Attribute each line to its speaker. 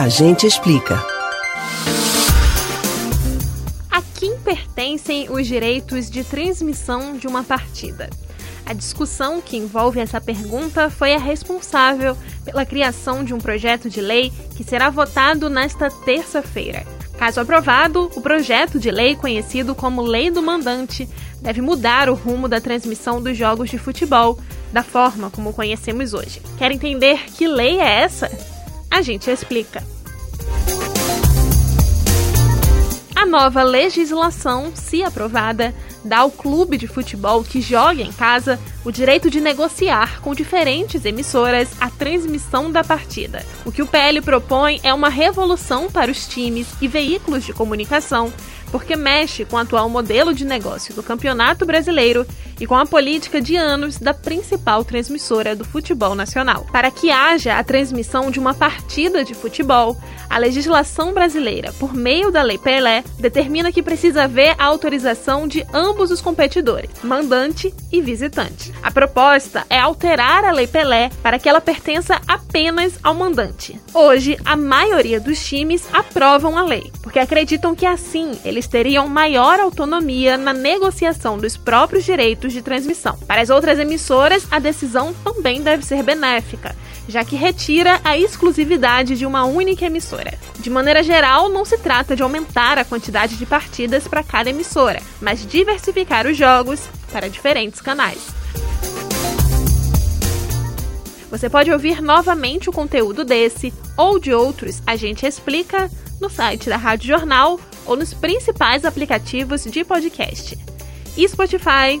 Speaker 1: A gente explica.
Speaker 2: A quem pertencem os direitos de transmissão de uma partida? A discussão que envolve essa pergunta foi a responsável pela criação de um projeto de lei que será votado nesta terça-feira. Caso aprovado, o projeto de lei conhecido como Lei do Mandante deve mudar o rumo da transmissão dos jogos de futebol, da forma como conhecemos hoje. Quer entender que lei é essa? A gente explica. A nova legislação, se aprovada, dá ao clube de futebol que joga em casa o direito de negociar com diferentes emissoras a transmissão da partida. O que o PL propõe é uma revolução para os times e veículos de comunicação porque mexe com o atual modelo de negócio do Campeonato Brasileiro e com a política de anos da principal transmissora do futebol nacional. Para que haja a transmissão de uma partida de futebol, a legislação brasileira, por meio da Lei Pelé, determina que precisa haver a autorização de ambos os competidores, mandante e visitante. A proposta é alterar a Lei Pelé para que ela pertença apenas ao mandante. Hoje, a maioria dos times aprovam a lei, porque acreditam que assim eles teriam maior autonomia na negociação dos próprios direitos de transmissão. Para as outras emissoras, a decisão também deve ser benéfica, já que retira a exclusividade de uma única emissora. De maneira geral, não se trata de aumentar a quantidade de partidas para cada emissora, mas diversificar os jogos para diferentes canais. Você pode ouvir novamente o conteúdo desse ou de outros A Gente Explica no site da Rádio Jornal ou nos principais aplicativos de podcast: Spotify,